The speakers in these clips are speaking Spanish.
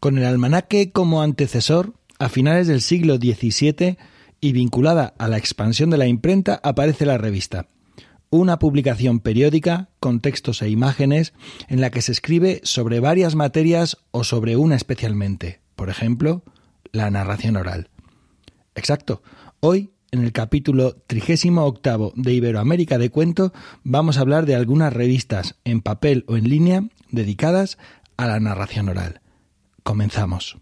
Con el almanaque como antecesor, a finales del siglo XVII y vinculada a la expansión de la imprenta, aparece la revista, una publicación periódica con textos e imágenes en la que se escribe sobre varias materias o sobre una especialmente, por ejemplo, la narración oral. Exacto. Hoy, en el capítulo 38 de Iberoamérica de Cuento, vamos a hablar de algunas revistas en papel o en línea dedicadas a la narración oral. Comenzamos.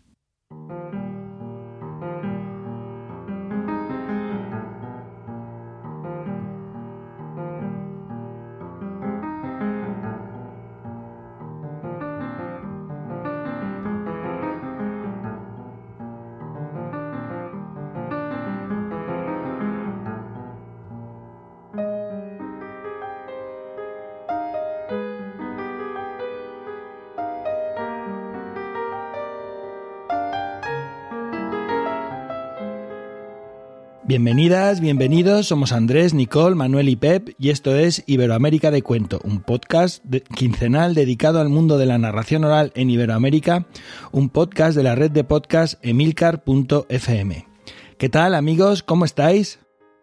Bienvenidas, bienvenidos, somos Andrés, Nicole, Manuel y Pep y esto es Iberoamérica de Cuento, un podcast quincenal dedicado al mundo de la narración oral en Iberoamérica, un podcast de la red de podcast emilcar.fm. ¿Qué tal amigos? ¿Cómo estáis?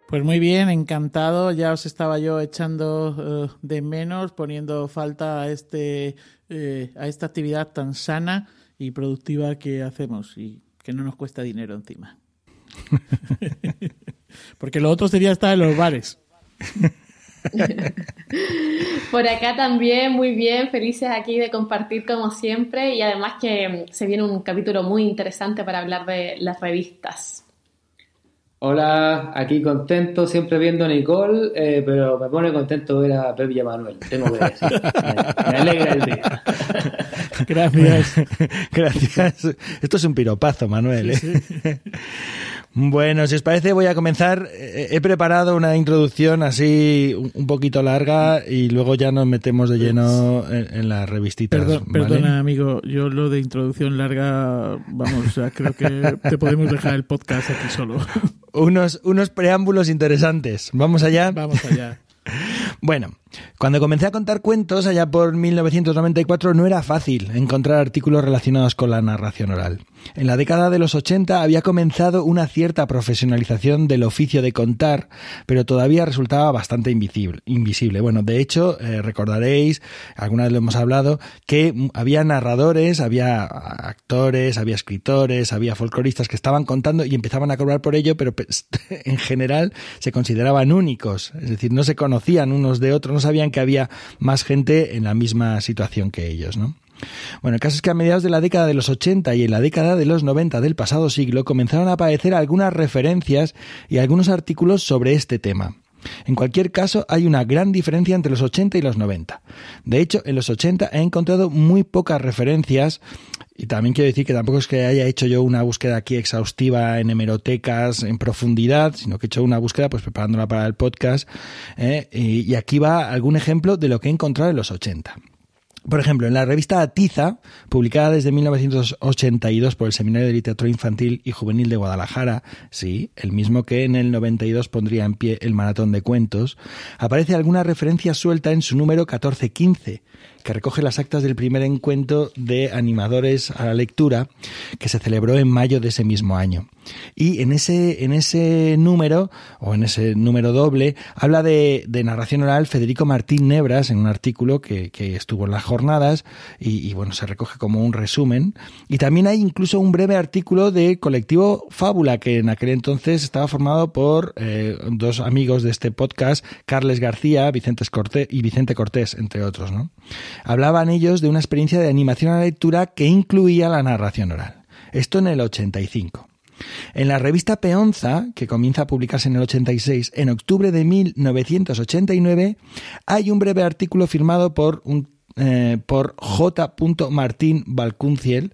Pues muy bien, encantado. Ya os estaba yo echando eh, de menos, poniendo falta a, este, eh, a esta actividad tan sana y productiva que hacemos y que no nos cuesta dinero encima. Porque lo otro sería estar en los bares. Por acá también, muy bien, felices aquí de compartir como siempre y además que se viene un capítulo muy interesante para hablar de las revistas. Hola, aquí contento, siempre viendo a Nicole, eh, pero me pone contento ver a Pepe y a Manuel, tengo que decir. Me, alegra el día. Gracias. Gracias. Esto es un piropazo, Manuel. ¿eh? Bueno, si os parece, voy a comenzar. Eh, he preparado una introducción así un poquito larga y luego ya nos metemos de lleno en, las revistitas. Perdona, amigo, yo lo de introducción larga, vamos, creo que te podemos dejar el podcast aquí solo. Unos, unos preámbulos interesantes. ¿Vamos allá? Vamos allá. Bueno, cuando comencé a contar cuentos allá por 1994 no era fácil encontrar artículos relacionados con la narración oral. En la década de los 80 había comenzado una cierta profesionalización del oficio de contar, pero todavía resultaba bastante invisible. Bueno, de hecho, eh, recordaréis, alguna vez lo hemos hablado, que había narradores, había actores, había escritores, había folcloristas que estaban contando y empezaban a cobrar por ello, pero pues, en general se consideraban únicos, es decir, no se conocían unos de otros, no sabían que había más gente en la misma situación que ellos, ¿no? Bueno, el caso es que a mediados de la década de los 80 y en la década de los 90 del pasado siglo comenzaron a aparecer algunas referencias y algunos artículos sobre este tema. En cualquier caso, hay una gran diferencia entre los 80 y los 90. De hecho, en los 80 he encontrado muy pocas referencias y también quiero decir que tampoco es que haya hecho yo una búsqueda aquí exhaustiva en hemerotecas en profundidad, sino que he hecho una búsqueda pues preparándola para el podcast. ¿eh? y, aquí va algún ejemplo de lo que he encontrado en los 80. Por ejemplo, en la revista Atiza, publicada desde 1982 por el Seminario de Literatura Infantil y Juvenil de Guadalajara, sí, el mismo que en el 92 pondría en pie el Maratón de Cuentos, aparece alguna referencia suelta en su número 1415, que recoge las actas del primer encuentro de animadores a la lectura que se celebró en mayo de ese mismo año. Y en ese, en ese número, o en ese número doble, habla de, narración oral Federico Martín Nebras en un artículo que, estuvo en las jornadas y, bueno, se recoge como un resumen. Y también hay incluso un breve artículo de colectivo Fábula, que en aquel entonces estaba formado por eh, dos amigos de este podcast, Carles García Vicente Cortés, y Vicente Cortés, entre otros. ¿no? Hablaban ellos de una experiencia de animación a la lectura que incluía la narración oral. Esto en el 85. En la revista Peonza, que comienza a publicarse en el 86, en octubre de 1989, hay un breve artículo firmado por un eh, por J. Martín Balcunciel,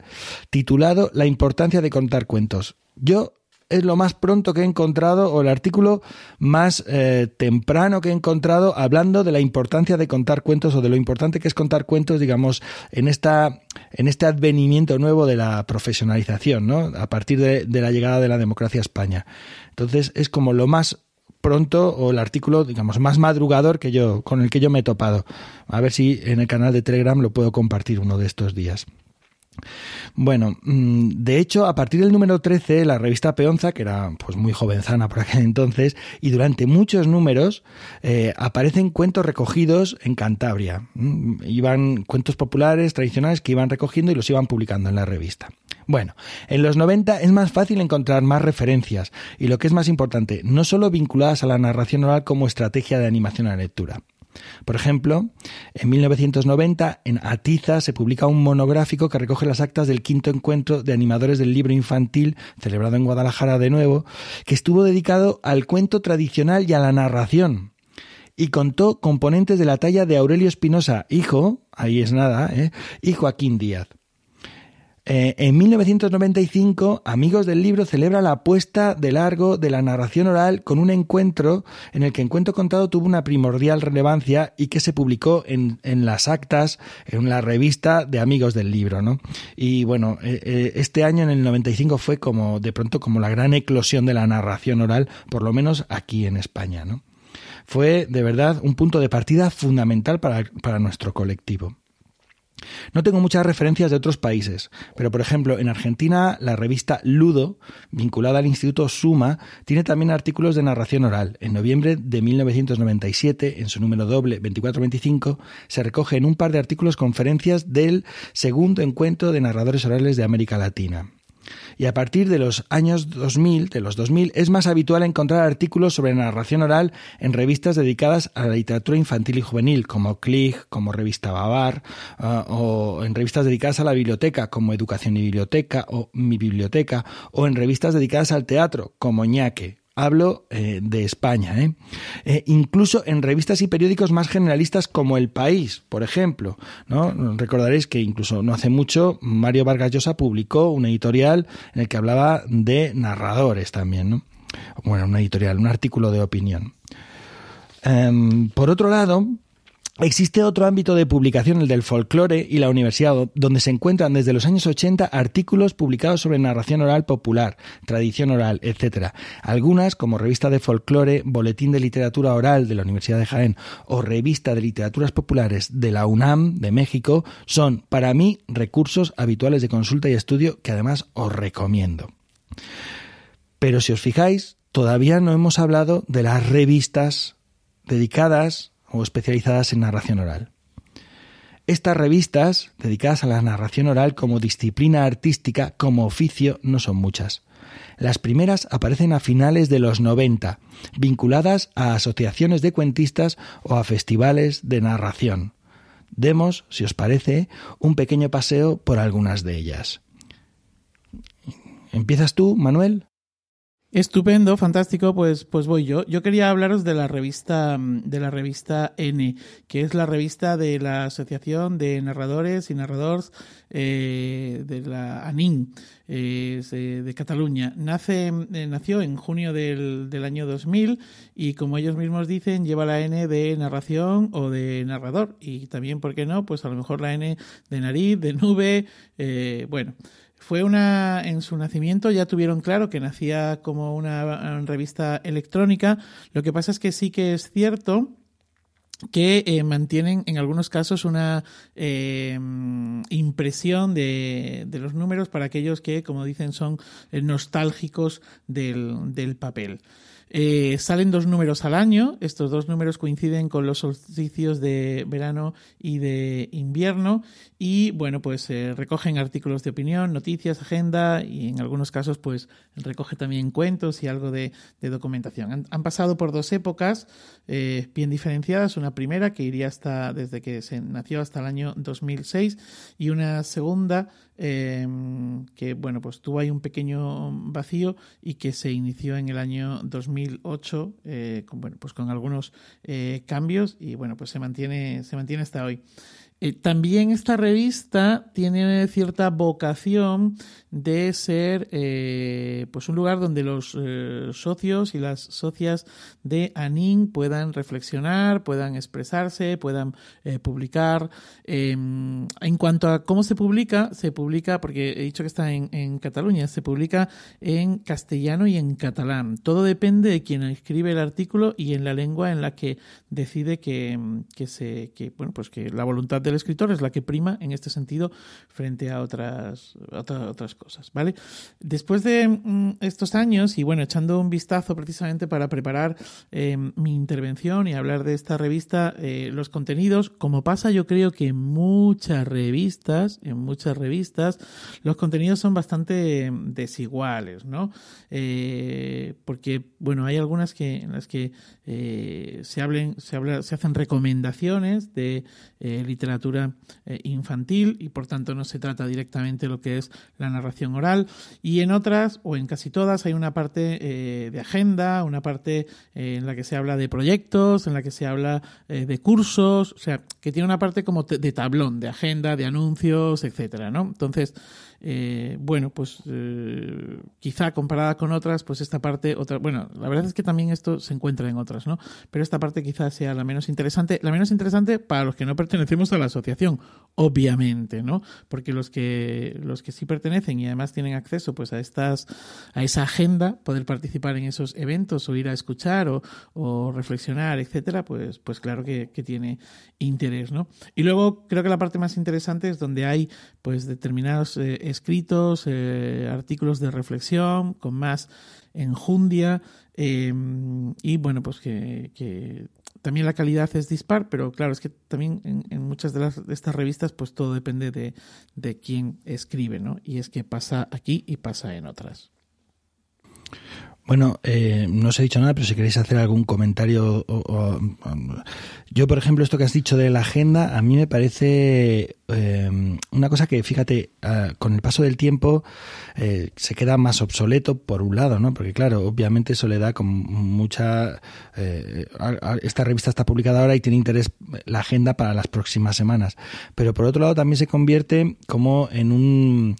titulado La importancia de contar cuentos. Yo es lo más pronto que he encontrado o el artículo más eh, temprano que he encontrado hablando de la importancia de contar cuentos o de lo importante que es contar cuentos, digamos, en esta en este advenimiento nuevo de la profesionalización, ¿no? A partir de, de la llegada de la democracia a España. Entonces es como lo más pronto o el artículo, digamos, más madrugador que yo, con el que yo me he topado. A ver si en el canal de Telegram lo puedo compartir uno de estos días. Bueno, mm, de hecho, a partir del número 13, la revista Peonza, que era pues muy jovenzana por aquel entonces, y durante muchos números eh, aparecen cuentos recogidos en Cantabria. Mm, iban cuentos populares, tradicionales, que iban recogiendo y los iban publicando en la revista. Bueno, en los 90 es más fácil encontrar más referencias y lo que es más importante, no solo vinculadas a la narración oral como estrategia de animación a la lectura. Por ejemplo, en 1990 en Atiza se publica un monográfico que recoge las actas del quinto encuentro de animadores del libro infantil, celebrado en Guadalajara de nuevo, que estuvo dedicado al cuento tradicional y a la narración. Y contó componentes de la talla de Aurelio Espinosa, hijo, ahí es nada, ¿eh? y Joaquín Díaz. Eh, en 1995, Amigos del Libro celebra la puesta de largo de la narración oral con un encuentro en el que Encuentro Contado tuvo una primordial relevancia y que se publicó en, las actas, en la revista de Amigos del Libro. ¿no? Y bueno, eh, eh, este año, en el 95, fue como de pronto como la gran eclosión de la narración oral, por lo menos aquí en España. ¿no? Fue de verdad un punto de partida fundamental para nuestro colectivo. No tengo muchas referencias de otros países, pero por ejemplo, en Argentina la revista Ludo, vinculada al Instituto Suma, tiene también artículos de narración oral. En noviembre de 1997, en su número doble 2425, se recogen un par de artículos conferencias del segundo encuentro de narradores orales de América Latina. Y a partir de los años 2000, de los 2000, es más habitual encontrar artículos sobre narración oral en revistas dedicadas a la literatura infantil y juvenil, como Click, como Revista Babar, ah, o en revistas dedicadas a la biblioteca, como Educación y Biblioteca, o Mi Biblioteca, o en revistas dedicadas al teatro, como Ñaque, Hablo eh, de España. ¿eh? ¿eh? incluso en revistas y periódicos más generalistas como El País, por ejemplo. Recordaréis que incluso no hace mucho Mario Vargas Llosa publicó un editorial en el que hablaba de narradores también. ¿no? Bueno, un editorial, un artículo de opinión. Em, por otro lado, Existe otro ámbito de publicación, el del folclore y la universidad, donde se encuentran desde los años 80 artículos publicados sobre narración oral popular, tradición oral, etc. Algunas, como Revista de Folclore, Boletín de Literatura Oral de la Universidad de Jaén o Revista de Literaturas Populares de la UNAM de México, son para mí recursos habituales de consulta y estudio que además os recomiendo. Pero si os fijáis, todavía no hemos hablado de las revistas dedicadas o especializadas en narración oral. Estas revistas, dedicadas a la narración oral como disciplina artística, como oficio, no son muchas. Las primeras aparecen a finales de los 90, vinculadas a asociaciones de cuentistas o a festivales de narración. Demos, si os parece, un pequeño paseo por algunas de ellas. ¿Empiezas tú, Manuel? Estupendo, fantástico, pues, pues voy yo. Yo quería hablaros de la revista, de la revista N, que es la revista de la Asociación de Narradores y Narradores eh, de la ANIN de Cataluña. Nace, eh, nació en junio del, del, año 2000 y como ellos mismos dicen, lleva la N de narración o de narrador. Y también, ¿por qué no? Pues a lo mejor la N de nariz, de nube, bueno. Fue una, en su nacimiento ya tuvieron claro que nacía como una revista electrónica. Lo que pasa es que sí que es cierto que eh, mantienen en algunos casos una eh, impresión de, de, los números para aquellos que, como dicen, son eh, nostálgicos del, del papel. Eh, salen dos números al año. Estos dos números coinciden con los solsticios de verano y de invierno. Y bueno, pues eh, recogen artículos de opinión, noticias, agenda y en algunos casos, pues recoge también cuentos y algo de, documentación. Han, pasado por dos épocas eh, bien diferenciadas. Una primera que iría hasta desde que se nació hasta el año 2006 y una segunda Em, que bueno, pues tuvo ahí un pequeño vacío y que se inició en el año 2008 eh, con, bueno, pues con algunos eh, cambios y bueno, pues se mantiene, se mantiene hasta hoy. Eh, también esta revista tiene cierta vocación de ser eh, pues un lugar donde los eh, socios y las socias de ANIN puedan reflexionar, puedan expresarse, puedan publicar. Em, en cuanto a cómo se publica, se publica, porque he dicho que está en, en, Cataluña, se publica en castellano y en catalán. Todo depende de quien escribe el artículo y en la lengua en la que decide que, que se, que, bueno, pues que la voluntad de del escritor es la que prima en este sentido frente a otras, otras cosas, ¿vale? Después de mm, estos años y bueno, echando un vistazo precisamente para preparar eh, mi intervención y hablar de esta revista, eh, los contenidos, como pasa yo creo que en muchas revistas, en muchas revistas, los contenidos son bastante desiguales, ¿no? Eh, porque, bueno, hay algunas que, en las que se, hablen, se, habla, se hacen recomendaciones de literatura infantil y por tanto no se trata directamente de lo que es la narración oral y en otras o en casi todas hay una parte de agenda, una parte en la que se habla de proyectos, en la que se habla eh, de cursos, o sea, que tiene una parte como de tablón, de agenda, de anuncios, etcétera, ¿no? Entonces, eh, bueno, pues eh, quizá comparada con otras, pues esta parte, otra, bueno, la verdad es que también esto se encuentra en otras, ¿no? Pero esta parte quizás sea la menos interesante, la menos interesante para los que no pertenecemos a la asociación, obviamente, ¿no? Porque los que los que sí pertenecen y además tienen acceso, pues a estas, a esa agenda, poder participar en esos eventos o ir a escuchar o, o reflexionar, etcétera, pues, pues claro que, que tiene interés, ¿no? Y luego creo que la parte más interesante es donde hay, pues determinados eh, escritos, eh, artículos de reflexión con más enjundia eh, y bueno, pues que, también la calidad es dispar, pero claro, es que también en, muchas de, las, estas revistas pues todo depende de, de quién escribe, ¿no? Y es que pasa aquí y pasa en otras. Bueno, eh, no os he dicho nada, pero si queréis hacer algún comentario. yo, por ejemplo, esto que has dicho de la agenda, a mí me parece eh, una cosa que, fíjate, ah, con el paso del tiempo eh, se queda más obsoleto, por un lado, ¿no? Porque, claro, obviamente eso le da con mucha. esta revista está publicada ahora y tiene interés la agenda para las próximas semanas. Pero, por otro lado, también se convierte como en un,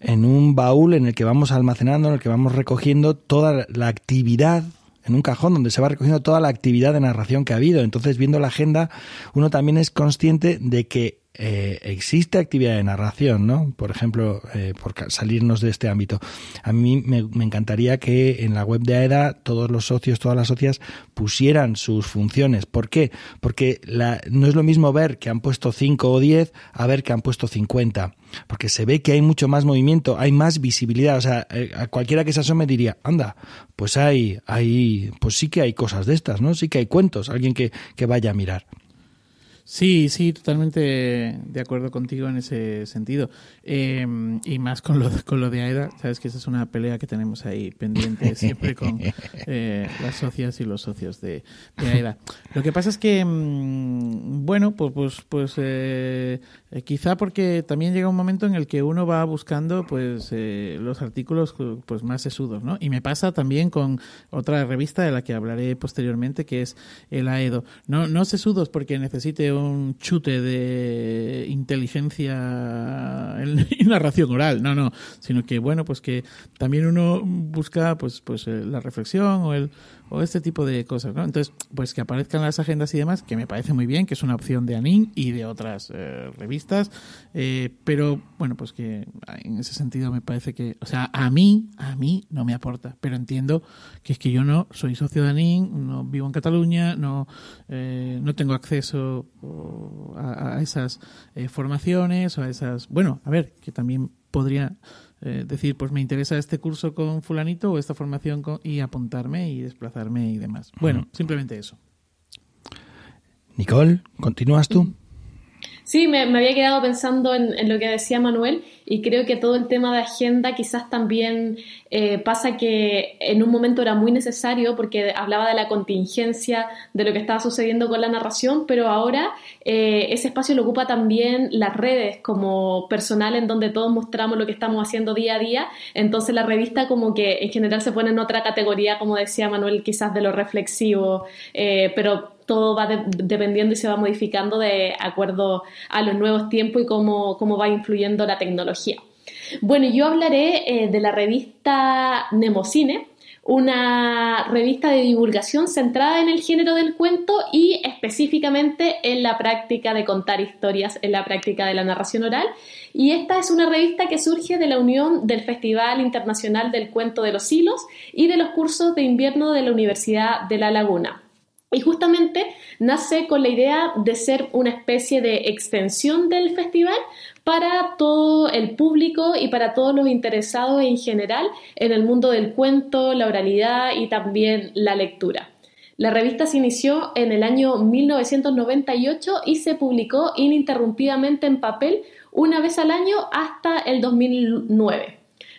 en un baúl en el que vamos almacenando, en el que vamos recogiendo toda la actividad en un cajón donde se va recogiendo toda la actividad de narración que ha habido. Entonces, viendo la agenda, uno también es consciente de que eh, existe actividad de narración, ¿no? Por ejemplo, eh, por salirnos de este ámbito. A mí me, encantaría que en la web de AEDA todos los socios, todas las socias pusieran sus funciones. ¿Por qué? Porque la, no es lo mismo ver que han puesto 5 o 10 a ver que han puesto 50. Porque se ve que hay mucho más movimiento, hay más visibilidad. O sea, eh, a cualquiera que se asome diría, anda, pues hay, hay, pues sí que hay cosas de estas, ¿no? Sí que hay cuentos, alguien que vaya a mirar. Sí, sí, totalmente de acuerdo contigo en ese sentido. Em, y más con lo, con lo de AEDA, sabes que esa es una pelea que tenemos ahí pendiente siempre con eh, las socias y los socios de, AEDA. Lo que pasa es que, mm, bueno, pues, pues, pues eh, eh, quizá porque también llega un momento en el que uno va buscando pues los artículos pues más sesudos, ¿no? Y me pasa también con otra revista de la que hablaré posteriormente, que es el AEDO. No, no sesudos porque necesite un chute de inteligencia y narración oral, no, no, sino que bueno, pues que también uno busca pues pues eh, la reflexión o el o este tipo de cosas, ¿no? Entonces, pues que aparezcan las agendas y demás, que me parece muy bien, que es una opción de Anin y de otras eh, revistas, eh, pero bueno, pues que en ese sentido me parece que, o sea, a mí, a mí no me aporta, pero entiendo que es que yo no soy socio de Anin, no vivo en Cataluña, no, eh, no tengo acceso a, a esas formaciones o a esas, bueno, a ver, que también podría eh, decir, pues me interesa este curso con fulanito o esta formación y apuntarme y desplazarme y demás. Bueno, simplemente eso. Nicole, ¿continúas tú? Sí, me, había quedado pensando en, lo que decía Manuel y creo que todo el tema de agenda quizás también eh, pasa que en un momento era muy necesario porque hablaba de la contingencia de lo que estaba sucediendo con la narración, pero ahora eh, ese espacio lo ocupa también las redes como personal en donde todos mostramos lo que estamos haciendo día a día, entonces la revista como que en general se pone en otra categoría, como decía Manuel, quizás de lo reflexivo, eh, pero todo va dependiendo y se va modificando de acuerdo a los nuevos tiempos y cómo, cómo va influyendo la tecnología. Bueno, yo hablaré eh, de la revista Nemocine, una revista de divulgación centrada en el género del cuento y específicamente en la práctica de contar historias, en la práctica de la narración oral. Y esta es una revista que surge de la unión del Festival Internacional del Cuento de los Hilos y de los cursos de invierno de la Universidad de La Laguna. Y justamente nace con la idea de ser una especie de extensión del festival para todo el público y para todos los interesados en general en el mundo del cuento, la oralidad y también la lectura. La revista se inició en el año 1998 y se publicó ininterrumpidamente en papel una vez al año hasta el 2009.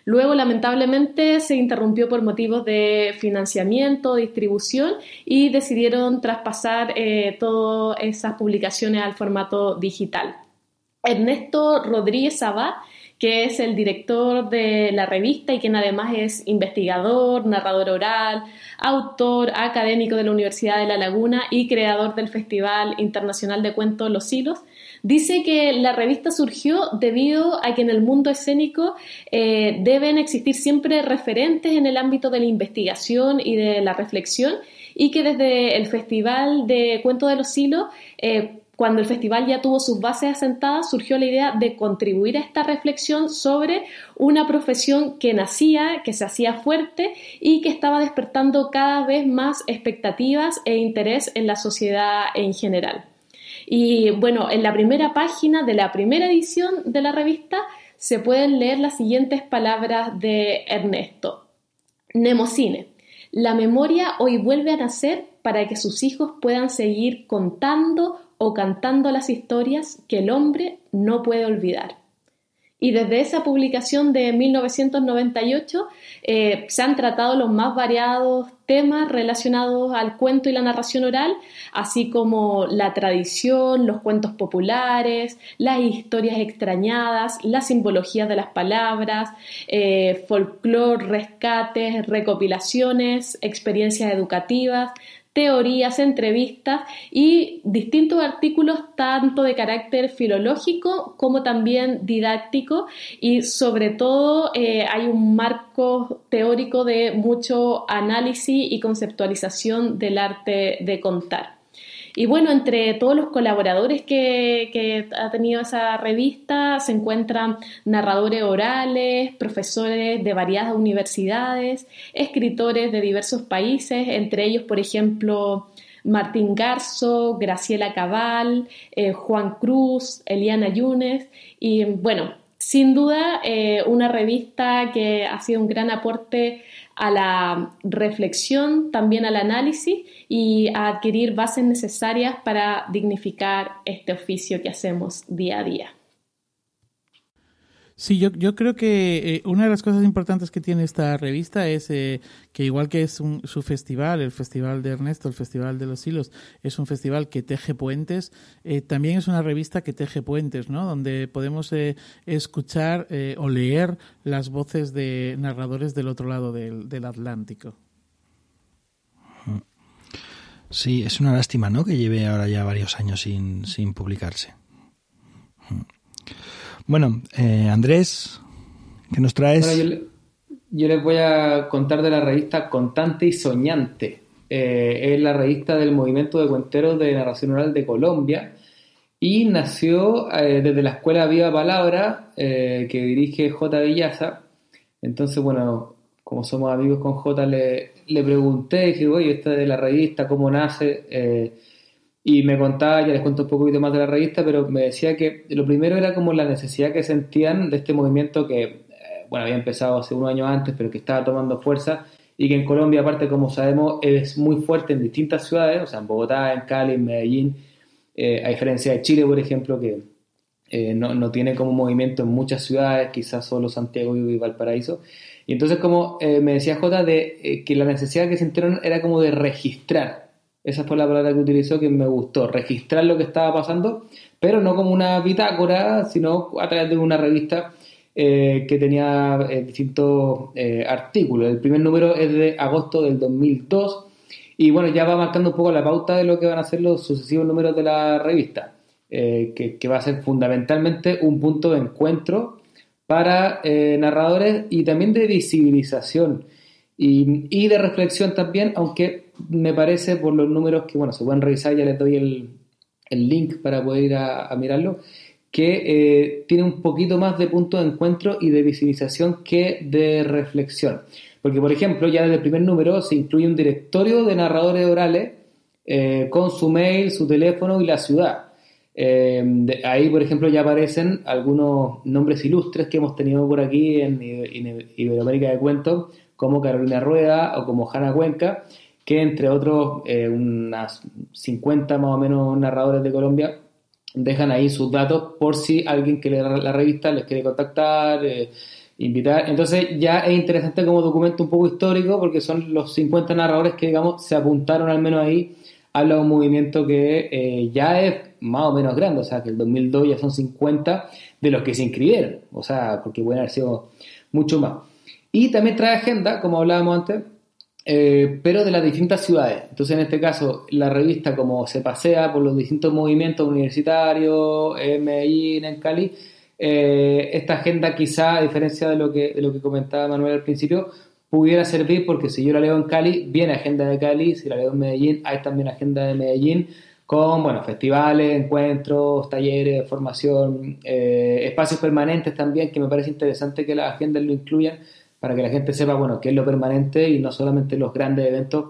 Luego, lamentablemente, se interrumpió por motivos de financiamiento, distribución y decidieron traspasar eh, todas esas publicaciones al formato digital. Ernesto Rodríguez Abad, que es el director de la revista y quien además es investigador, narrador oral, autor académico de la Universidad de La Laguna y creador del Festival Internacional de Cuentos Los Hilos, Dice que la revista surgió debido a que en el mundo escénico eh, deben existir siempre referentes en el ámbito de la investigación y de la reflexión y que desde el Festival de Cuento de los Hilos, eh, cuando el festival ya tuvo sus bases asentadas, surgió la idea de contribuir a esta reflexión sobre una profesión que nacía, que se hacía fuerte y que estaba despertando cada vez más expectativas e interés en la sociedad en general. Y bueno, en la primera página de la primera edición de la revista se pueden leer las siguientes palabras de Ernesto. Nemocine. La memoria hoy vuelve a nacer para que sus hijos puedan seguir contando o cantando las historias que el hombre no puede olvidar. Y desde esa publicación de 1998 eh, se han tratado los más variados temas relacionados al cuento y la narración oral, así como la tradición, los cuentos populares, las historias extrañadas, la simbología de las palabras, eh, folclore, rescates, recopilaciones, experiencias educativas, teorías, entrevistas y distintos artículos tanto de carácter filológico como también didáctico y sobre todo eh, hay un marco teórico de mucho análisis y conceptualización del arte de contar. Y bueno, entre todos los colaboradores que, ha tenido esa revista se encuentran narradores orales, profesores de variadas universidades, escritores de diversos países, entre ellos, por ejemplo, Martín Garzo, Graciela Cabal, eh, Juan Cruz, Eliana Yunes. Y bueno, sin duda eh, una revista que ha sido un gran aporte a la reflexión, también al análisis y a adquirir bases necesarias para dignificar este oficio que hacemos día a día. Sí, yo, yo creo que eh, una de las cosas importantes que tiene esta revista es eh, que igual que es su festival, el Festival de Ernesto, el Festival de los Hilos, es un festival que teje puentes, eh, también es una revista que teje puentes, ¿no? Donde podemos escuchar o leer las voces de narradores del otro lado del, del Atlántico. Sí, es una lástima, ¿no? Que lleve ahora ya varios años sin, sin publicarse. Bueno, eh, Andrés, ¿qué nos traes? yo, les voy a contar de la revista Contante y Soñante. Eh, es la revista del Movimiento de Cuenteros de Narración Oral de Colombia y nació eh, desde la Escuela Viva Palabra que dirige J. Villaza. Entonces, bueno, como somos amigos con J, le, le pregunté, dije, oye, esta de la revista, ¿cómo nace? Y me contaba, ya les cuento un poquito más de la revista, pero me decía que lo primero era como la necesidad que sentían de este movimiento que, eh, bueno, había empezado hace unos años antes, pero que estaba tomando fuerza y que en Colombia, aparte, como sabemos, es muy fuerte en distintas ciudades, o sea, en Bogotá, en Cali, en Medellín, eh, a diferencia de Chile, por ejemplo, que eh, no, no, tiene como movimiento en muchas ciudades, quizás solo Santiago y Valparaíso. Y entonces, como me decía Jota, de que la necesidad que sintieron era como de registrar esa fue la palabra que utilizó que me gustó, registrar lo que estaba pasando, pero no como una bitácora, sino a través de una revista eh, que tenía eh, distintos eh, artículos. El primer número es de agosto del 2002 y bueno, ya va marcando un poco la pauta de lo que van a ser los sucesivos números de la revista, que, que, va a ser fundamentalmente un punto de encuentro para narradores y también de visibilización y, de reflexión también, aunque me parece por los números que, bueno, se pueden revisar, ya les doy el, el link para poder ir a, mirarlo, que eh, tiene un poquito más de punto de encuentro y de visibilización que de reflexión. Porque, por ejemplo, ya desde el primer número se incluye un directorio de narradores orales con su mail, su teléfono y la ciudad. ahí, por ejemplo, ya aparecen algunos nombres ilustres que hemos tenido por aquí en, Iberoamérica de Cuentos, como Carolina Rueda o como Hanna Cuenca, que entre otros, unas 50 más o menos narradores de Colombia dejan ahí sus datos por si alguien que lee la revista les quiere contactar, eh, invitar. Entonces ya es interesante como documento un poco histórico porque son los 50 narradores que, digamos, se apuntaron al menos ahí a un movimiento que eh, ya es más o menos grande, o sea, que el 2002 ya son 50 de los que se inscribieron, o sea, porque pueden haber sido mucho más. Y también trae agenda, como hablábamos antes, eh, pero de las distintas ciudades. Entonces, en este caso, la revista, como se pasea por los distintos movimientos universitarios, en Medellín, en Cali, eh, esta agenda, quizá, a diferencia de lo, que, de lo que comentaba Manuel al principio, pudiera servir porque si yo la leo en Cali, viene agenda de Cali, si la leo en Medellín, hay también agenda de Medellín con bueno, festivales, encuentros, talleres, formación, eh, espacios permanentes también, que me parece interesante que las agendas lo incluyan para que la gente sepa, bueno, qué es lo permanente y no solamente los grandes eventos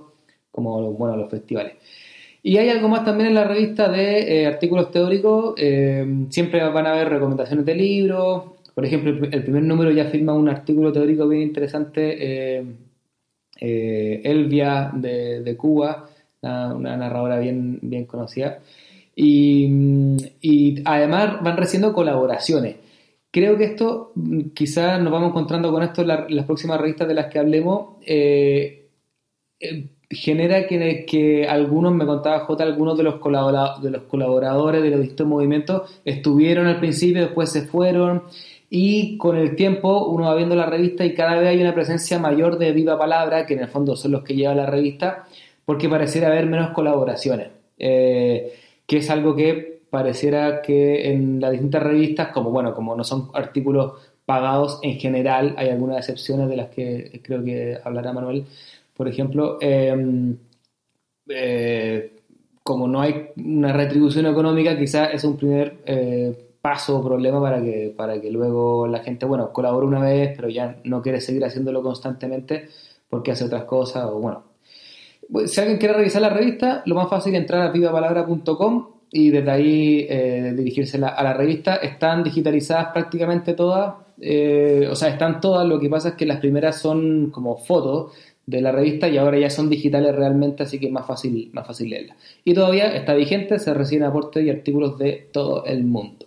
como, bueno, los festivales. Y hay algo más también en la revista de eh, artículos teóricos, eh, siempre van a haber recomendaciones de libros, por ejemplo, el, primer número ya firma un artículo teórico bien interesante, eh, Elvia de, Cuba, una, narradora bien, bien conocida, y, y además van recibiendo colaboraciones. Creo que esto, mm, quizás nos vamos encontrando con esto en, las próximas revistas de las que hablemos, eh, eh, genera que, algunos, me contaba J, algunos de los, de los colaboradores de los distintos movimientos estuvieron al principio, después se fueron, y con el tiempo uno va viendo la revista y cada vez hay una presencia mayor de viva palabra, que en el fondo son los que llevan la revista, porque pareciera haber menos colaboraciones, eh, que es algo que pareciera que en las distintas revistas, como bueno, como no son artículos pagados en general, hay algunas excepciones de las que creo que hablará Manuel, por ejemplo, em, eh, como no hay una retribución económica, quizás es un primer eh, paso o problema para que, para que luego la gente, bueno, colabore una vez, pero ya no quiere seguir haciéndolo constantemente porque hace otras cosas, o bueno. Si alguien quiere revisar la revista, lo más fácil es entrar a vivapalabra.com y desde ahí eh, dirigirse a la revista. Están digitalizadas prácticamente todas, eh, o sea, están todas, lo que pasa es que las primeras son como fotos de la revista y ahora ya son digitales realmente, así que es más fácil, más fácil leerla. Y todavía está vigente, se reciben aportes y artículos de todo el mundo.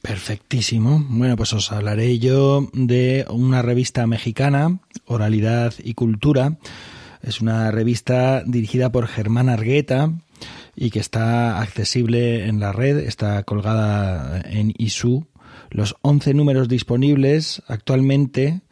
Perfectísimo. Bueno, pues os hablaré yo de una revista mexicana, Oralidad y Cultura. Es una revista dirigida por Germán Argueta, y que está accesible en la red, está colgada en ISU. Los 11 números disponibles actualmente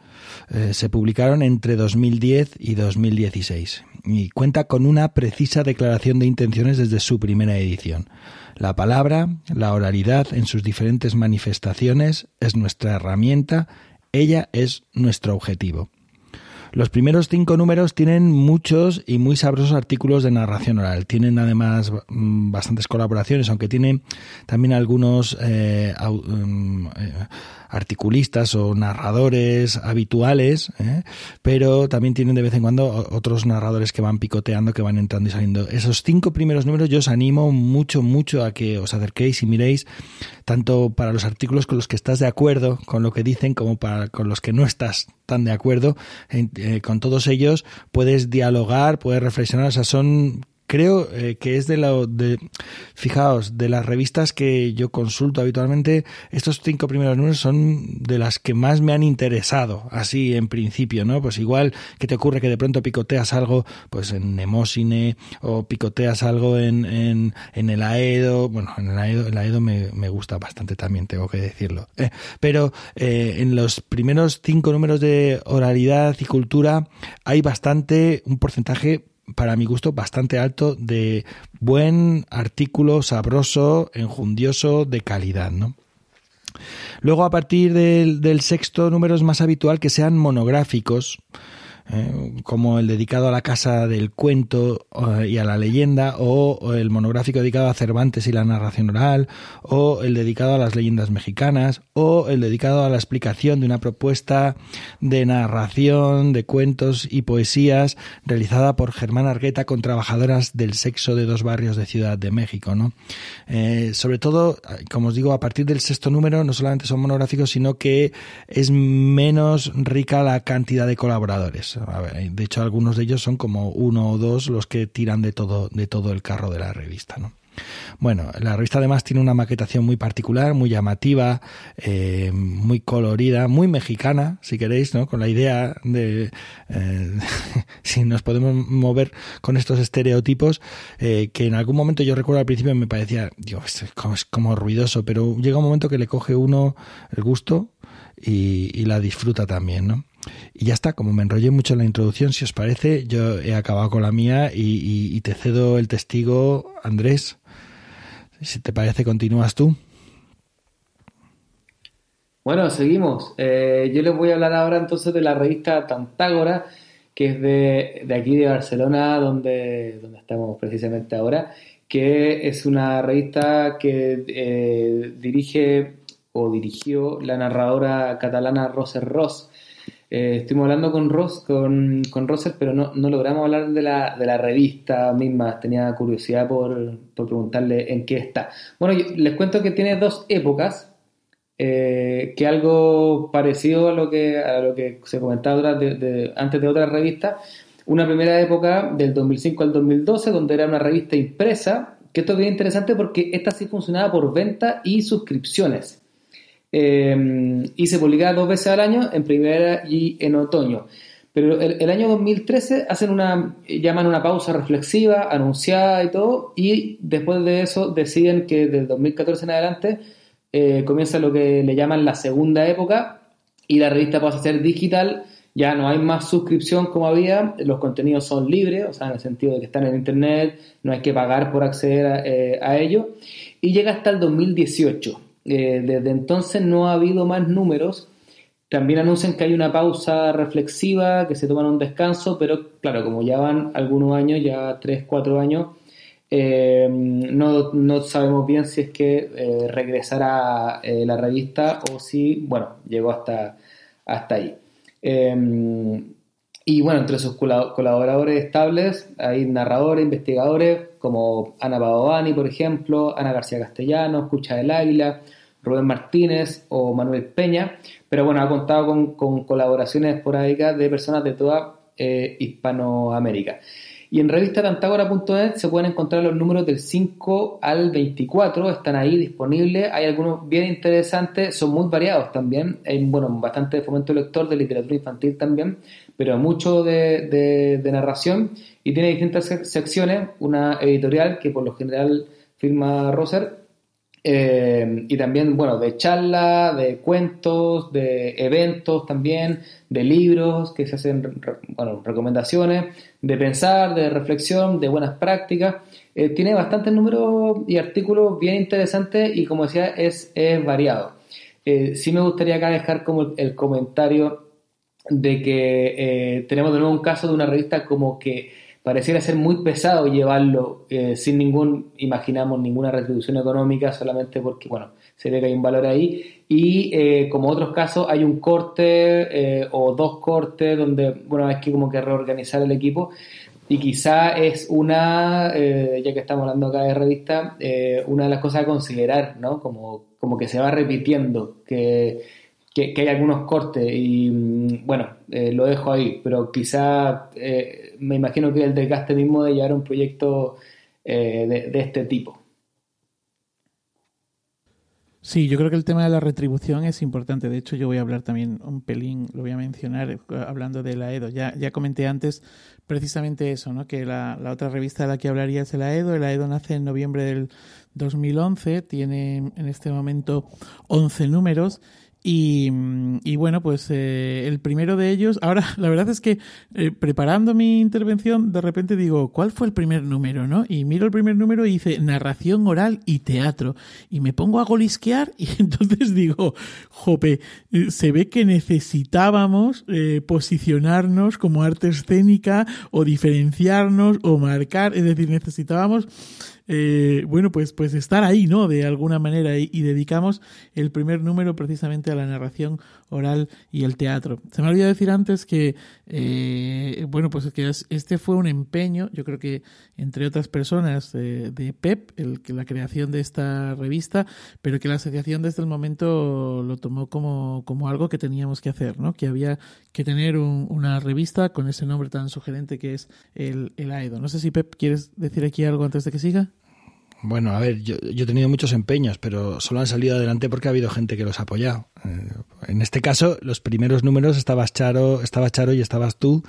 eh, se publicaron entre 2010 y 2016 y cuenta con una precisa declaración de intenciones desde su primera edición. La palabra, la oralidad en sus diferentes manifestaciones es nuestra herramienta, ella es nuestro objetivo. Los primeros cinco números tienen muchos y muy sabrosos artículos de narración oral. Tienen además mm, bastantes colaboraciones, aunque tienen también algunos eh, mm, eh, articulistas o narradores habituales, ¿eh? pero también tienen de vez en cuando otros narradores que van picoteando, que van entrando y saliendo. Esos cinco primeros números yo os animo mucho, mucho a que os acerquéis y miréis, tanto para los artículos con los que estás de acuerdo con lo que dicen, como para con los que no estás tan de acuerdo. Eh, con todos ellos puedes dialogar, puedes reflexionar, o sea, son creo eh, que es de lo de fijaos de las revistas que yo consulto habitualmente estos cinco primeros números son de las que más me han interesado así en principio no pues igual que te ocurre que de pronto picoteas algo pues en Nemosine o picoteas algo en, en, en el Aedo bueno en el Aedo, el Aedo me, me gusta bastante también tengo que decirlo eh, pero eh, en los primeros cinco números de oralidad y cultura hay bastante un porcentaje para mi gusto, bastante alto de buen artículo, sabroso, enjundioso, de calidad, ¿no? Luego, a partir del, sexto número es más habitual que sean monográficos, eh, como el dedicado a la casa del cuento eh, y a la leyenda, o, el monográfico dedicado a Cervantes y la narración oral, o el dedicado a las leyendas mexicanas, o el dedicado a la explicación de una propuesta de narración de cuentos y poesías realizada por Germán Argueta con trabajadoras del sexo de dos barrios de Ciudad de México. ¿no? Eh, sobre todo, como os digo, a partir del sexto número no solamente son monográficos, sino que es menos rica la cantidad de colaboradores de hecho, algunos de ellos son como uno o dos los que tiran de todo, de todo el carro de la revista, ¿no? Bueno, la revista además tiene una maquetación muy particular, muy llamativa, eh, muy colorida, muy mexicana, si queréis, ¿no? Con la idea de eh, si nos podemos mover con estos estereotipos, eh, que en algún momento yo recuerdo al principio me parecía, Dios, es como, es como ruidoso, pero llega un momento que le coge uno el gusto y, y la disfruta también, ¿no? Y ya está, como me enrollé mucho en la introducción, si os parece, yo he acabado con la mía y, te cedo el testigo, Andrés. Si te parece, continúas tú. Bueno, seguimos. Eh, yo les voy a hablar ahora entonces de la revista Tantágora, que es de, aquí de Barcelona, donde, donde estamos precisamente ahora, que es una revista que eh, dirige o dirigió la narradora catalana Roser Ross. Eh, estuvimos hablando con Ross, con, con pero no, no, logramos hablar de la, de la revista misma. Tenía curiosidad por, por preguntarle en qué está. Bueno, les cuento que tiene dos épocas, eh, que algo parecido a lo que, a lo que se comentaba antes de otra revista. Una primera época del 2005 al 2012, donde era una revista impresa, que esto es bien interesante porque esta sí funcionaba por venta y suscripciones. Em, y se publicaba dos veces al año, en primavera y en otoño. Pero el, año 2013 hacen una, llaman una pausa reflexiva, anunciada y todo, y después de eso deciden que del 2014 en adelante eh, comienza lo que le llaman la segunda época y la revista pasa a ser digital, ya no hay más suscripción como había, los contenidos son libres, o sea, en el sentido de que están en internet, no hay que pagar por acceder a, eh, a ello, y llega hasta el 2018. Eh, desde entonces no ha habido más números. También anuncian que hay una pausa reflexiva, que se toman un descanso, pero claro, como ya van algunos años, ya 3, 4 años, eh, no, no, sabemos bien si es que eh, regresará la revista o si, bueno, llegó hasta, hasta ahí. y bueno, entre sus colaboradores estables hay narradores, investigadores como Ana Padovani, por ejemplo, Ana García Castellano, Escucha del Águila, Rubén Martínez o Manuel Peña, pero bueno, ha contado con, colaboraciones esporádicas de personas de toda eh, Hispanoamérica. Y en revista tantágora.net se pueden encontrar los números del 5 al 24, están ahí disponibles, hay algunos bien interesantes, son muy variados también, hay bueno, bastante de fomento lector, de literatura infantil también, pero mucho de narración y tiene distintas secciones, una editorial que por lo general firma Roser, eh, y también, bueno, de charla, de cuentos, de eventos también, de libros que se hacen, bueno, recomendaciones, de pensar, de reflexión, de buenas prácticas. Eh, tiene bastantes números y artículos bien interesantes y como decía, es, es variado. Eh, sí me gustaría acá dejar como el, comentario de que tenemos de nuevo un caso de una revista como que pareciera ser muy pesado llevarlo eh, sin ningún, imaginamos, ninguna retribución económica, solamente porque, bueno, se ve que hay un valor ahí. Y eh, como otros casos, hay un corte eh, o dos cortes donde, bueno, hay que como que reorganizar el equipo. Y quizá es una, ya que estamos hablando acá de revista, una de las cosas a considerar, ¿no? Como, como que se va repitiendo, que que, hay algunos cortes y mm, bueno, eh, lo dejo ahí, pero quizá eh, me imagino que el desgaste mismo de llevar un proyecto eh, de, este tipo. Sí, yo creo que el tema de la retribución es importante. De hecho, yo voy a hablar también un pelín, lo voy a mencionar hablando de la EDO. Ya, ya comenté antes precisamente eso, ¿no? que la, la otra revista de la que hablaría es el AEDO. El AEDO nace en noviembre del 2011, tiene en este momento 11 números Y, bueno, pues eh, el primero de ellos, ahora la verdad es que eh, preparando mi intervención, de repente digo, ¿cuál fue el primer número? ¿no? Y miro el primer número y dice narración oral y teatro. Y me pongo a golisquear y entonces digo, jope, eh, se ve que necesitábamos posicionarnos como arte escénica o diferenciarnos o marcar, es decir, necesitábamos eh, bueno, pues, pues estar ahí, ¿no? De alguna manera, y, dedicamos el primer número precisamente a la narración oral y el teatro. Se me olvidó decir antes que, eh, bueno, pues que este fue un empeño, yo creo que entre otras personas de PEP, el, la creación de esta revista, pero que la asociación desde el momento lo tomó como, como algo que teníamos que hacer, ¿no? Que había que tener una revista con ese nombre tan sugerente que es el, el AEDO. No sé si Pep quieres decir aquí algo antes de que siga. Bueno, a ver, yo, he tenido muchos empeños, pero solo han salido adelante porque ha habido gente que los ha apoyado. Eh, en este caso, los primeros números estabas Charo, estaba Charo y estabas tú,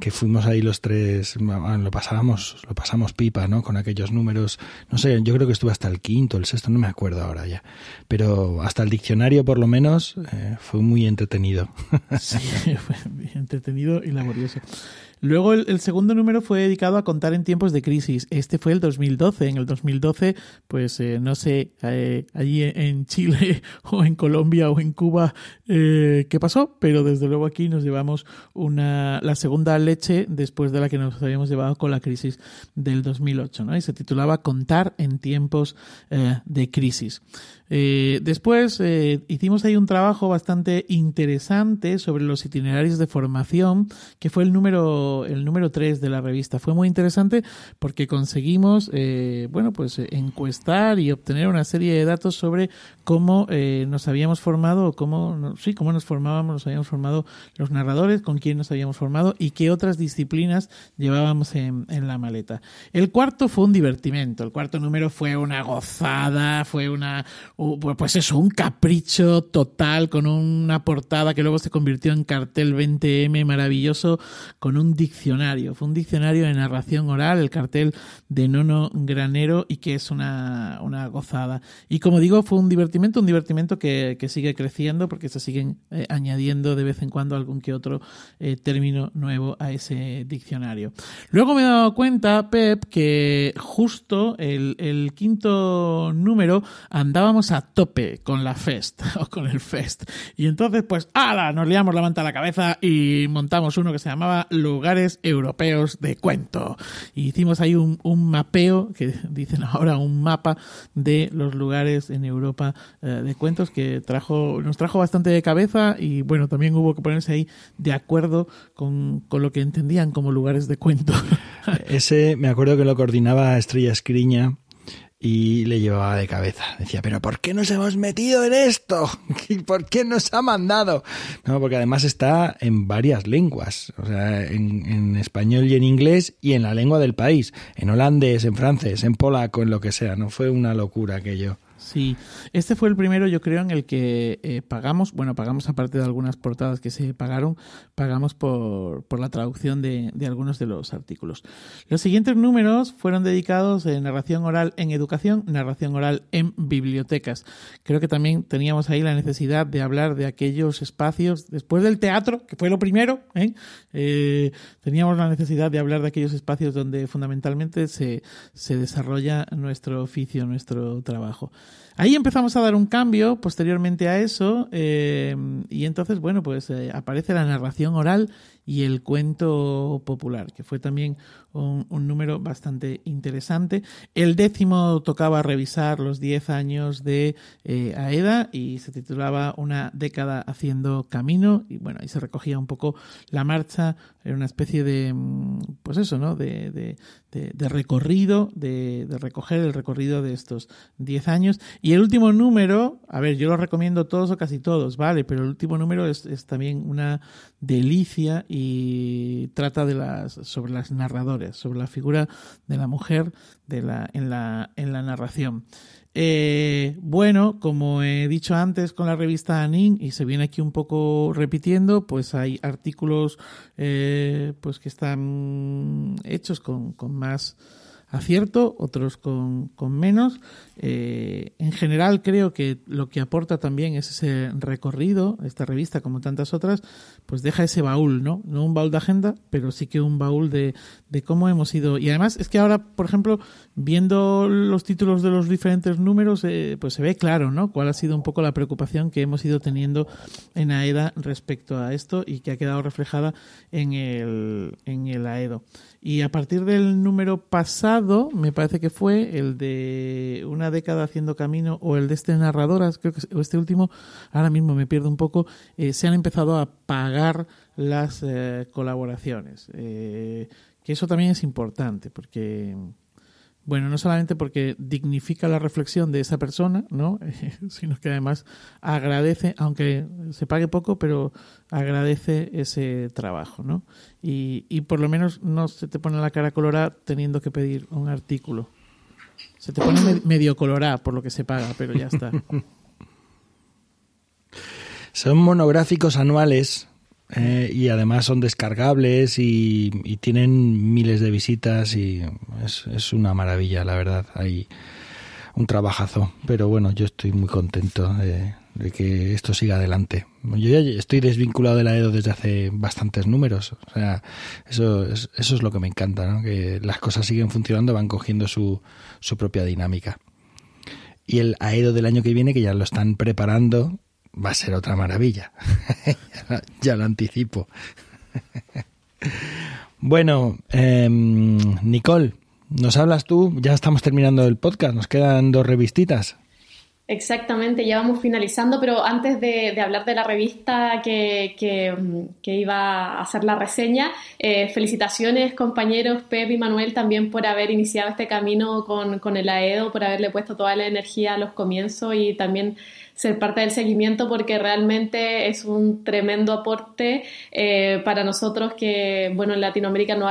que fuimos ahí los tres, lo pasábamos, lo pasamos pipa, ¿no? Con aquellos números, no sé, yo creo que estuve hasta el quinto, el sexto, no me acuerdo ahora ya, pero hasta el diccionario por lo menos eh, fue muy entretenido. Sí, fue entretenido y laborioso. Luego el, segundo número fue dedicado a contar en tiempos de crisis. Este fue el 2012. En el 2012, pues eh, no sé, eh, allí en Chile o en Colombia o en Cuba eh, qué pasó, pero desde luego aquí nos llevamos una, la segunda leche después de la que nos habíamos llevado con la crisis del 2008, ¿no? Y se titulaba Contar en tiempos de crisis. Eh, después eh, hicimos ahí un trabajo bastante interesante sobre los itinerarios de formación, que fue el número, el número 3 de la revista. Fue muy interesante porque conseguimos, eh, bueno, pues encuestar y obtener una serie de datos sobre cómo nos habíamos formado, cómo, sí, cómo nos formábamos, nos habíamos formado los narradores, con quién nos habíamos formado y qué otras disciplinas llevábamos en, en la maleta. El cuarto fue un divertimento. El cuarto número fue una gozada, fue una pues, eso, un capricho total con una portada que luego se convirtió en cartel 20M maravilloso con un diccionario. Fue un diccionario de narración oral, el cartel de Nono Granero y que es una, una gozada. Y como digo, fue un divertimento, un divertimento que, que sigue creciendo porque se siguen eh, añadiendo de vez en cuando algún que otro eh, término nuevo a ese diccionario. Luego me he dado cuenta, Pep, que justo el quinto número andábamos a tope con la Fest o con el Fest. Y entonces, pues, ¡ala! Nos liamos la manta a la cabeza y montamos uno que se llamaba Lugares Europeos de Cuento. Y hicimos ahí un, mapeo, que dicen ahora un mapa de los lugares en Europa eh, de cuentos que trajo, nos trajo bastante de cabeza y bueno, también hubo que ponerse ahí de acuerdo con, con lo que entendían como lugares de cuento. Ese me acuerdo que lo coordinaba Estrella Escriña y le llevaba de cabeza. Decía, pero ¿por qué nos hemos metido en esto? ¿Por qué nos ha mandado? No, porque además está en varias lenguas, o sea, en, en, español y en inglés y en la lengua del país, en holandés, en francés, en polaco, en lo que sea. No fue una locura aquello. Sí, este fue el primero, yo creo, en el que eh, pagamos, bueno, pagamos aparte de algunas portadas que se pagaron, pagamos por, por la traducción de, de, algunos de los artículos. Los siguientes números fueron dedicados a narración oral en educación, narración oral en bibliotecas. Creo que también teníamos ahí la necesidad de hablar de aquellos espacios, después del teatro, que fue lo primero, ¿eh? Eh, teníamos la necesidad de hablar de aquellos espacios donde fundamentalmente se, se desarrolla nuestro oficio, nuestro trabajo. Ahí empezamos a dar un cambio posteriormente a eso eh, y entonces, bueno, pues eh, aparece la narración oral y el cuento popular, que fue también un, número bastante interesante. El décimo tocaba revisar los 10 años de eh, AEDA y se titulaba Una década haciendo camino y bueno, ahí se recogía un poco la marcha, era una especie de, mm, pues eso, ¿no? De, de, recorrido, de, recoger el recorrido de estos 10 años. Y el último número, a ver, yo lo recomiendo todos o casi todos, ¿vale? Pero el último número es también una delicia y trata de las, sobre las narradores, sobre la figura de la mujer de la, en, la, en la narración. Eh, bueno, como he dicho antes con la revista Anin, y se viene aquí un poco repitiendo, pues hay artículos eh, pues que están hechos con, con más acierto, otros con, con menos. Eh, en general creo que lo que aporta también es ese recorrido, esta revista como tantas otras, pues deja ese baúl, ¿no? No un baúl de agenda, pero sí que un baúl de, de cómo hemos ido. Y además es que ahora, por ejemplo, viendo los títulos de los diferentes números, eh, pues se ve claro, ¿no? Cuál ha sido un poco la preocupación que hemos ido teniendo en AEDA respecto a esto y que ha quedado reflejada en el, en el AEDO. Y a partir del número pasado, me parece que fue el de una década haciendo camino o el de este narradoras, creo que este último, ahora mismo me pierdo un poco, eh, se han empezado a pagar las eh, colaboraciones. Eh, que eso también es importante, porque bueno, no solamente porque dignifica la reflexión de esa persona, ¿no? sino que además agradece, aunque se pague poco, pero agradece ese trabajo, ¿no? Y, y por lo menos no se te pone la cara colorada teniendo que pedir un artículo. Se te pone medio colorada por lo que se paga, pero ya está. Son monográficos anuales eh, y además son descargables y, tienen miles de visitas y es, una maravilla, la verdad. Hay un trabajazo, pero bueno, yo estoy muy contento de, que esto siga adelante. Yo ya estoy desvinculado de la EDO desde hace bastantes números, o sea, eso es, eso es lo que me encanta, ¿no? que las cosas siguen funcionando, van cogiendo su, su propia dinámica. Y el AEDO del año que viene, que ya lo están preparando, va a ser otra maravilla. ya lo anticipo. bueno, em, Nicole, ¿nos hablas tú? Ya estamos terminando el podcast, nos quedan dos revistitas. Exactamente, ya vamos finalizando, pero antes de, hablar de la revista que, iba a hacer la reseña, eh, felicitaciones compañeros Pep y Manuel también por haber iniciado este camino con, con el AEDO, por haberle puesto toda la energía a los comienzos y también ser parte del seguimiento porque realmente es un tremendo aporte eh, para nosotros que, bueno, en Latinoamérica no,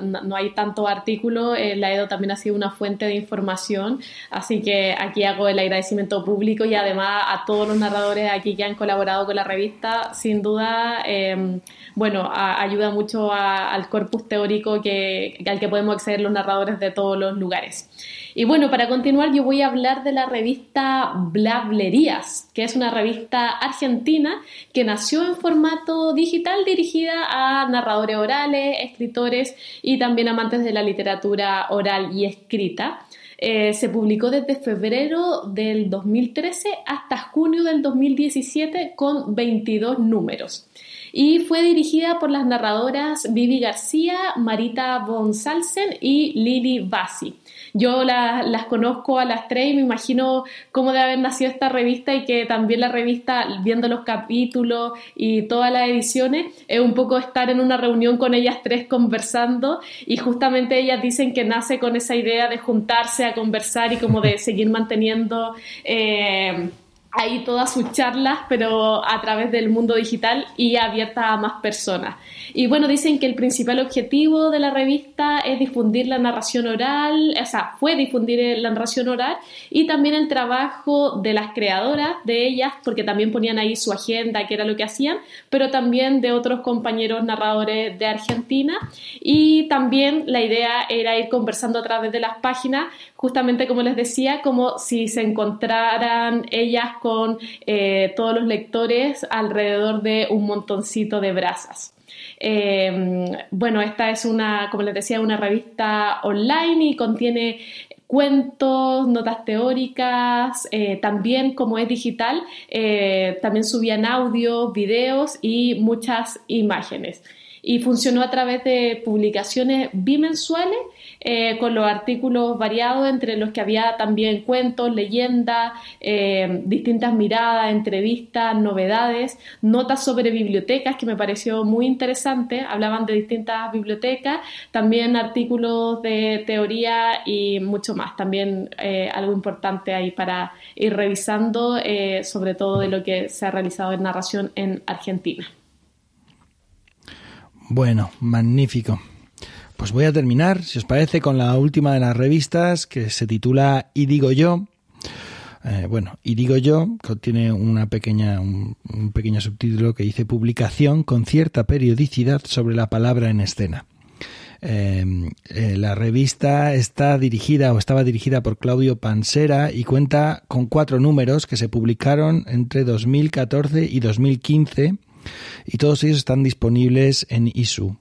no hay tanto artículo, eh, la EDO también ha sido una fuente de información, así que aquí hago el agradecimiento público y además a todos los narradores aquí que han colaborado con la revista, sin duda, eh, bueno, ayuda mucho al corpus teórico que, al que podemos acceder los narradores de todos los lugares. Y bueno, para continuar yo voy a hablar de la revista Blablerías, que es una revista argentina que nació en formato digital dirigida a narradores orales, escritores y también amantes de la literatura oral y escrita. Eh, se publicó desde febrero del 2013 hasta junio del 2017 con 22 números y fue dirigida por las narradoras Vivi García, Marita von Salsen y Lili Bassi. Yo las conozco a las tres y me imagino cómo debe haber nacido esta revista y que también la revista, viendo los capítulos y todas las ediciones, es un poco estar en una reunión con ellas tres conversando y justamente ellas dicen que nace con esa idea de juntarse a conversar y como de seguir manteniendo... Eh, ahí todas sus charlas, pero a través del mundo digital y abierta a más personas. Y bueno, dicen que el principal objetivo de la revista es difundir la narración oral, o sea, fue difundir la narración oral y también el trabajo de las creadoras de ellas, porque también ponían ahí su agenda, que era lo que hacían, pero también de otros compañeros narradores de Argentina. Y también la idea era ir conversando a través de las páginas, justamente como les decía, como si se encontraran ellas con eh, todos los lectores alrededor de un montoncito de brasas. Eh, bueno, esta es una, como les decía, una revista online y contiene cuentos, notas teóricas, eh, también como es digital, también subían audio, videos y muchas imágenes y funcionó a través de publicaciones bimensuales eh, con los artículos variados entre los que había también cuentos, leyendas, eh, distintas miradas, entrevistas, novedades, notas sobre bibliotecas que me pareció muy interesante, hablaban de distintas bibliotecas, también artículos de teoría y mucho más, también eh, algo importante ahí para ir revisando sobre todo de lo que se ha realizado en narración en Argentina. Bueno, magnífico. Pues voy a terminar, si os parece, con la última de las revistas que se titula Y digo yo. Eh, bueno, y digo yo, contiene una pequeña, un, pequeño subtítulo que dice publicación con cierta periodicidad sobre la palabra en escena. Em, eh, la revista está dirigida o estaba dirigida por Claudio Pansera y cuenta con cuatro números que se publicaron entre 2014 y 2015 y todos ellos están disponibles en ISU.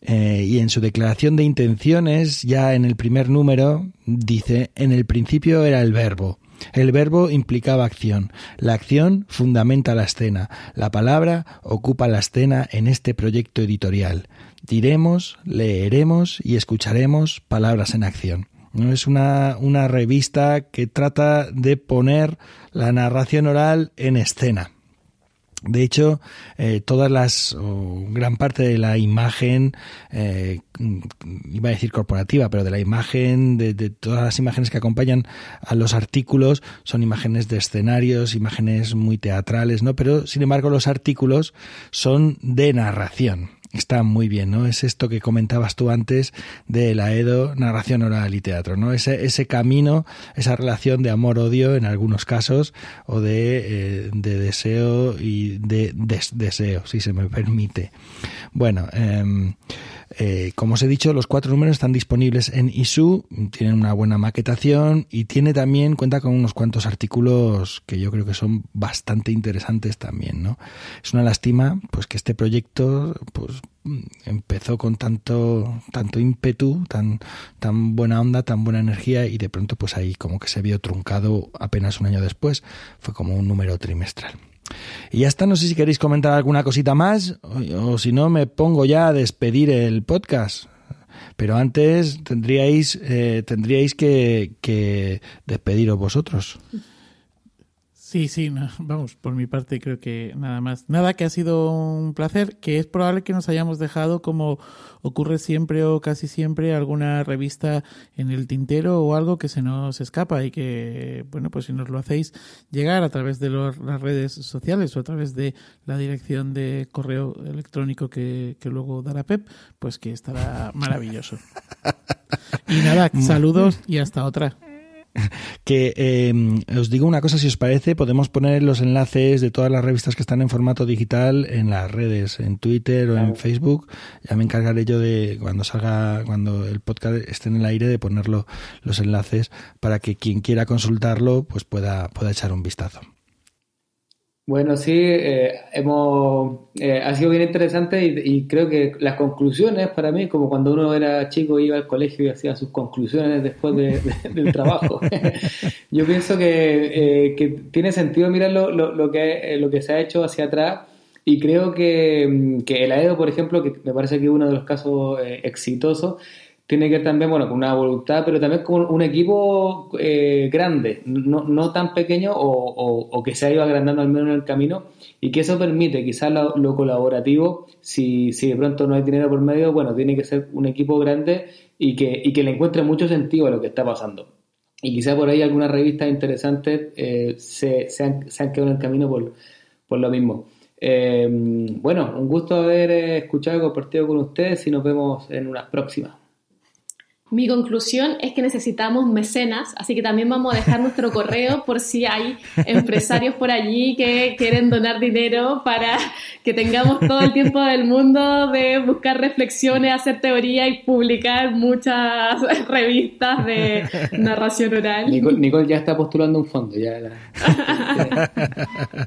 Eh, y en su declaración de intenciones, ya en el primer número, dice, en el principio era el verbo. El verbo implicaba acción. La acción fundamenta la escena. La palabra ocupa la escena en este proyecto editorial. Diremos, leeremos y escucharemos palabras en acción. ¿no? Es una, una revista que trata de poner la narración oral en escena. De hecho, eh, todas las, o gran parte de la imagen, eh, iba a decir corporativa, pero de la imagen, de, de, todas las imágenes que acompañan a los artículos, son imágenes de escenarios, imágenes muy teatrales, ¿no? Pero, sin embargo, los artículos son de narración está muy bien, ¿no? Es esto que comentabas tú antes de la Edo, narración oral y teatro, ¿no? Ese, ese camino, esa relación de amor-odio en algunos casos, o de, eh, de deseo y de deseo, si se me permite. Bueno, eh, eh, como os he dicho, los cuatro números están disponibles en ISU, tienen una buena maquetación y tiene también, cuenta con unos cuantos artículos que yo creo que son bastante interesantes también, ¿no? Es una lástima, pues que este proyecto, pues empezó con tanto, tanto ímpetu, tan, tan buena onda, tan buena energía y de pronto pues ahí como que se vio truncado apenas un año después, fue como un número trimestral. Y ya está, no sé si queréis comentar alguna cosita más o, o si no me pongo ya a despedir el podcast. Pero antes tendríais, eh, tendríais que, que despediros vosotros. Sí, sí, no, vamos, por mi parte creo que nada más. Nada, que ha sido un placer, que es probable que nos hayamos dejado, como ocurre siempre o casi siempre, alguna revista en el tintero o algo que se nos escapa y que, bueno, pues si nos lo hacéis llegar a través de los, las redes sociales o a través de la dirección de correo electrónico que, que luego dará Pep, pues que estará maravilloso. Y nada, saludos y hasta otra que eh, os digo una cosa, si os parece, podemos poner los enlaces de todas las revistas que están en formato digital en las redes, en Twitter o en Facebook. Ya me encargaré yo de cuando salga, cuando el podcast esté en el aire, de ponerlo los enlaces para que quien quiera consultarlo, pues pueda, pueda echar un vistazo. Bueno, sí, eh, hemos, eh, ha sido bien interesante y, y, creo que las conclusiones para mí, como cuando uno era chico iba al colegio y hacía sus conclusiones después de, de, del trabajo, yo pienso que, eh, que, tiene sentido mirar lo, lo, lo, que, lo que se ha hecho hacia atrás y creo que, que el AEDO, por ejemplo, que me parece que es uno de los casos eh, exitosos, tiene que ver también, bueno, con una voluntad, pero también con un equipo eh, grande, no, tan pequeño o, que se ha ido agrandando al menos en el camino y que eso permite quizás lo, colaborativo, si, de pronto no hay dinero por medio, bueno, tiene que ser un equipo grande y que, le encuentre mucho sentido a lo que está pasando. Y quizá por ahí algunas revistas interesantes eh, se, han, quedado en el camino por, lo mismo. Eh, bueno, un gusto haber escuchado y compartido con ustedes y nos vemos en una próxima. Mi conclusión es que necesitamos mecenas, así que también vamos a dejar nuestro correo por si hay empresarios por allí que quieren donar dinero para que tengamos todo el tiempo del mundo de buscar reflexiones, hacer teoría y publicar muchas revistas de narración oral. Nicole, Nicole ya está postulando un fondo. Ya, ya.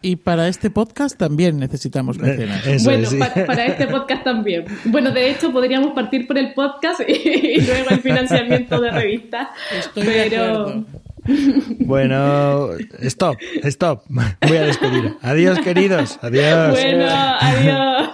y para este podcast también necesitamos mecenas. Eso bueno, sí. pa para este podcast también. Bueno, de hecho podríamos partir por el podcast y, y luego el financiamiento de revistas. Estoy pero... de Bueno, stop, stop. Voy a despedir. Adiós, queridos. Adiós. Bueno, adiós.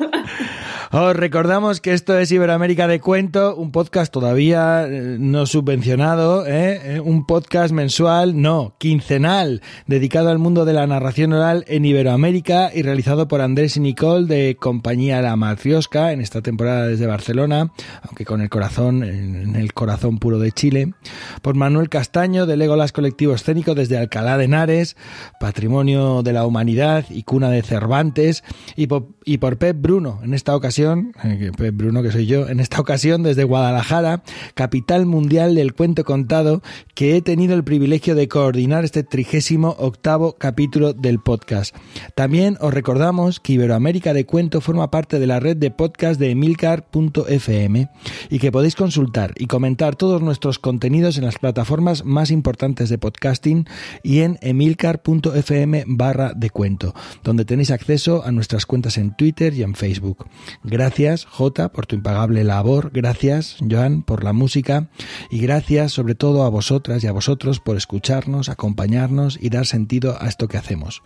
Os recordamos que esto es Iberoamérica de Cuento, un podcast todavía no subvencionado, ¿eh? un podcast mensual, no, quincenal, dedicado al mundo de la narración oral en Iberoamérica y realizado por Andrés y Nicole de Compañía La Matriosca en esta temporada desde Barcelona, aunque con el corazón, en el corazón puro de Chile, por Manuel Castaño de Legolas Colectivo Escénico desde Alcalá de Henares, Patrimonio de la Humanidad y Cuna de Cervantes, y por, y por Pep Bruno, en esta ocasión eh, Bruno que soy yo, en esta ocasión desde Guadalajara, capital mundial del cuento contado, que he tenido el privilegio de coordinar este trigésimo octavo capítulo del podcast. También os recordamos que Iberoamérica de Cuento forma parte de la red de podcast de emilcar.fm y que podéis consultar y comentar todos nuestros contenidos en las plataformas más importantes de podcasting y en emilcar.fm barra de cuento, donde tenéis acceso a nuestras cuentas en Twitter y en Facebook. Gracias, J, por tu impagable labor. Gracias, Joan, por la música. Y gracias, sobre todo, a vosotras y a vosotros por escucharnos, acompañarnos y dar sentido a esto que hacemos.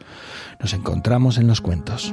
Nos encontramos en los cuentos.